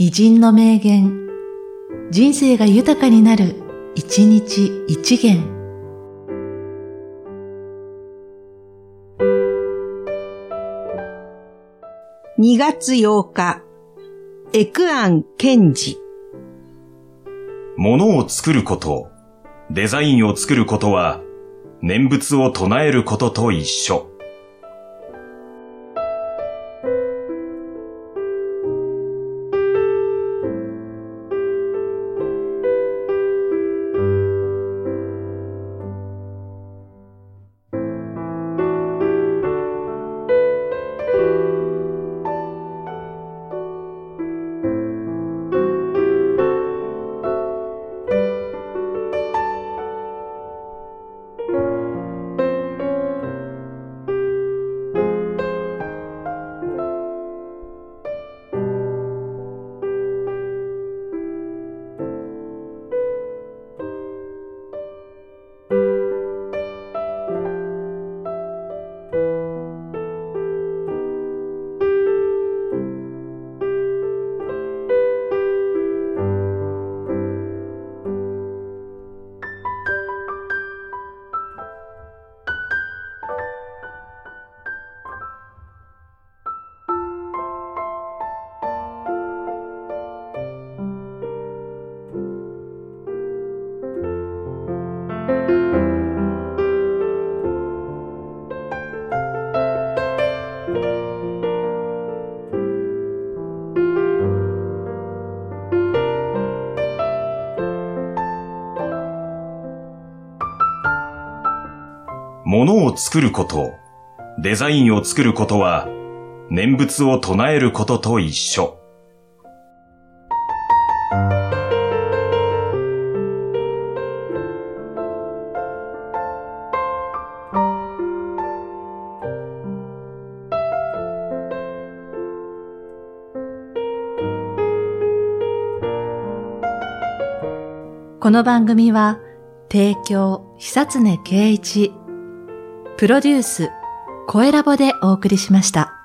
偉人の名言、人生が豊かになる、一日一元。2月8日、エクアン・ケンジ。物を作ること、デザインを作ることは、念仏を唱えることと一緒。物を作ること、デザインを作ることは、念仏を唱えることと一緒。この番組は、提供、久常圭一、プロデュース、声ラボでお送りしました。